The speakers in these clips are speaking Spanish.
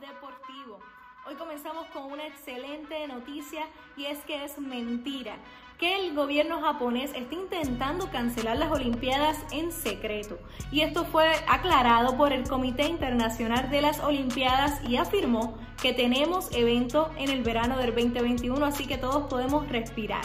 deportivo. Hoy comenzamos con una excelente noticia y es que es mentira que el gobierno japonés está intentando cancelar las Olimpiadas en secreto. Y esto fue aclarado por el Comité Internacional de las Olimpiadas y afirmó que tenemos evento en el verano del 2021, así que todos podemos respirar.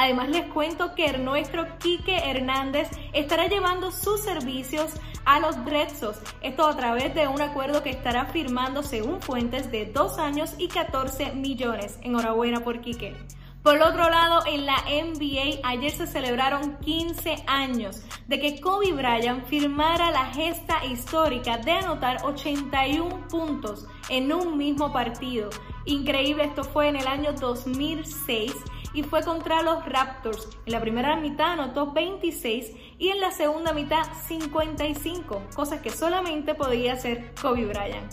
Además les cuento que nuestro Quique Hernández estará llevando sus servicios a los Dreadsos. Esto a través de un acuerdo que estará firmando según fuentes de 2 años y 14 millones. Enhorabuena por Quique. Por otro lado, en la NBA ayer se celebraron 15 años de que Kobe Bryant firmara la gesta histórica de anotar 81 puntos en un mismo partido. Increíble, esto fue en el año 2006 y fue contra los Raptors. En la primera mitad anotó 26 y en la segunda mitad 55, cosas que solamente podía hacer Kobe Bryant.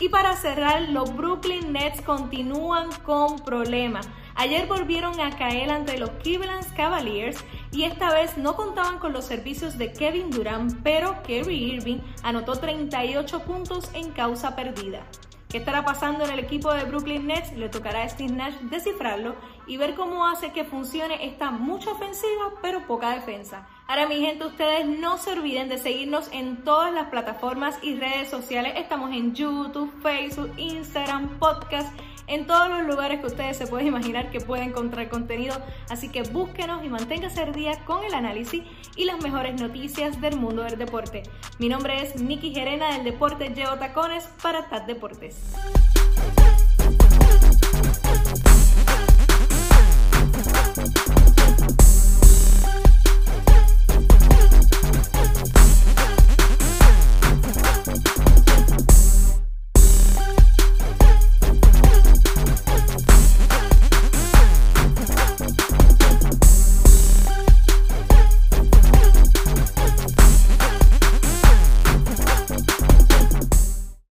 Y para cerrar, los Brooklyn Nets continúan con problemas. Ayer volvieron a caer ante los Cleveland Cavaliers y esta vez no contaban con los servicios de Kevin Durant, pero Kerry Irving anotó 38 puntos en causa perdida. ¿Qué estará pasando en el equipo de Brooklyn Nets? Le tocará a Steve Nash descifrarlo y ver cómo hace que funcione esta mucha ofensiva pero poca defensa. Ahora mi gente, ustedes no se olviden de seguirnos en todas las plataformas y redes sociales. Estamos en YouTube, Facebook, Instagram, podcast en todos los lugares que ustedes se pueden imaginar que pueden encontrar contenido. Así que búsquenos y manténgase al día con el análisis y las mejores noticias del mundo del deporte. Mi nombre es Miki Gerena del Deporte Llevo Tacones para TAT Deportes.